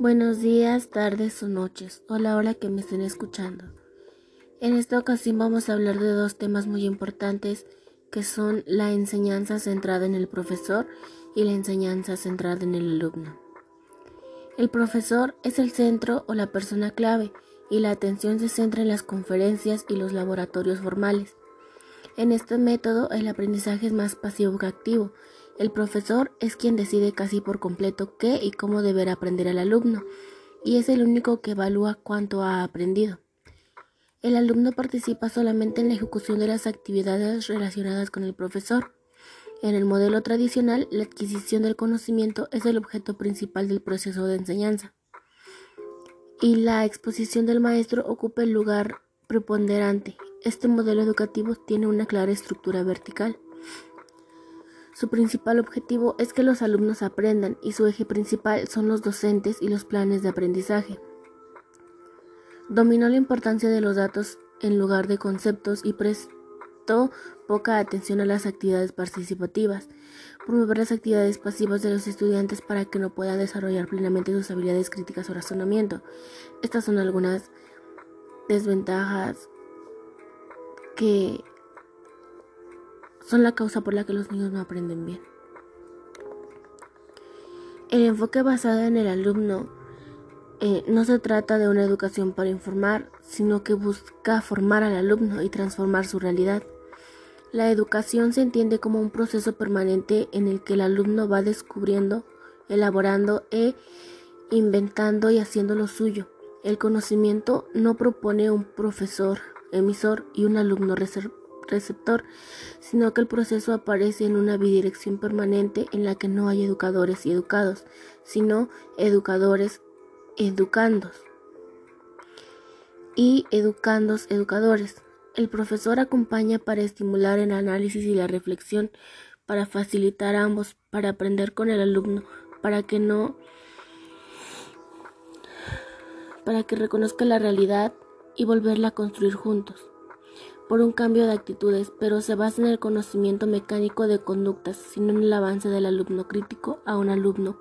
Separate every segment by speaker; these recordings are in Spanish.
Speaker 1: Buenos días, tardes o noches, o la hora que me estén escuchando. En esta ocasión vamos a hablar de dos temas muy importantes que son la enseñanza centrada en el profesor y la enseñanza centrada en el alumno. El profesor es el centro o la persona clave y la atención se centra en las conferencias y los laboratorios formales. En este método el aprendizaje es más pasivo que activo el profesor es quien decide casi por completo qué y cómo deberá aprender el alumno, y es el único que evalúa cuánto ha aprendido. El alumno participa solamente en la ejecución de las actividades relacionadas con el profesor. En el modelo tradicional, la adquisición del conocimiento es el objeto principal del proceso de enseñanza, y la exposición del maestro ocupa el lugar preponderante. Este modelo educativo tiene una clara estructura vertical. Su principal objetivo es que los alumnos aprendan y su eje principal son los docentes y los planes de aprendizaje. Dominó la importancia de los datos en lugar de conceptos y prestó poca atención a las actividades participativas. Promover las actividades pasivas de los estudiantes para que no puedan desarrollar plenamente sus habilidades críticas o razonamiento. Estas son algunas desventajas que son la causa por la que los niños no aprenden bien. El enfoque basado en el alumno eh, no se trata de una educación para informar, sino que busca formar al alumno y transformar su realidad. La educación se entiende como un proceso permanente en el que el alumno va descubriendo, elaborando e inventando y haciendo lo suyo. El conocimiento no propone un profesor emisor y un alumno receptor, sino que el proceso aparece en una bidirección permanente en la que no hay educadores y educados, sino educadores educandos y educandos educadores. El profesor acompaña para estimular el análisis y la reflexión, para facilitar ambos, para aprender con el alumno, para que no para que reconozca la realidad y volverla a construir juntos por un cambio de actitudes, pero se basa en el conocimiento mecánico de conductas, sino en el avance del alumno crítico a un alumno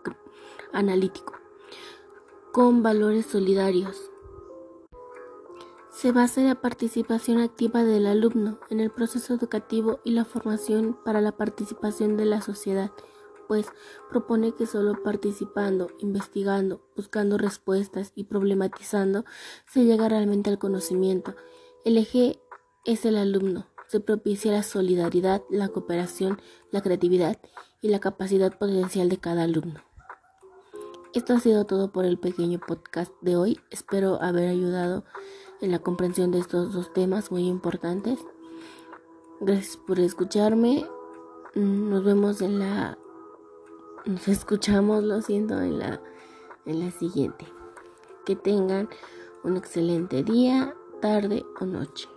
Speaker 1: analítico, con valores solidarios. Se basa en la participación activa del alumno en el proceso educativo y la formación para la participación de la sociedad, pues propone que solo participando, investigando, buscando respuestas y problematizando se llega realmente al conocimiento. El eje es el alumno. Se propicia la solidaridad, la cooperación, la creatividad y la capacidad potencial de cada alumno. Esto ha sido todo por el pequeño podcast de hoy. Espero haber ayudado en la comprensión de estos dos temas muy importantes. Gracias por escucharme. Nos vemos en la nos escuchamos, lo siento, en la en la siguiente. Que tengan un excelente día, tarde o noche.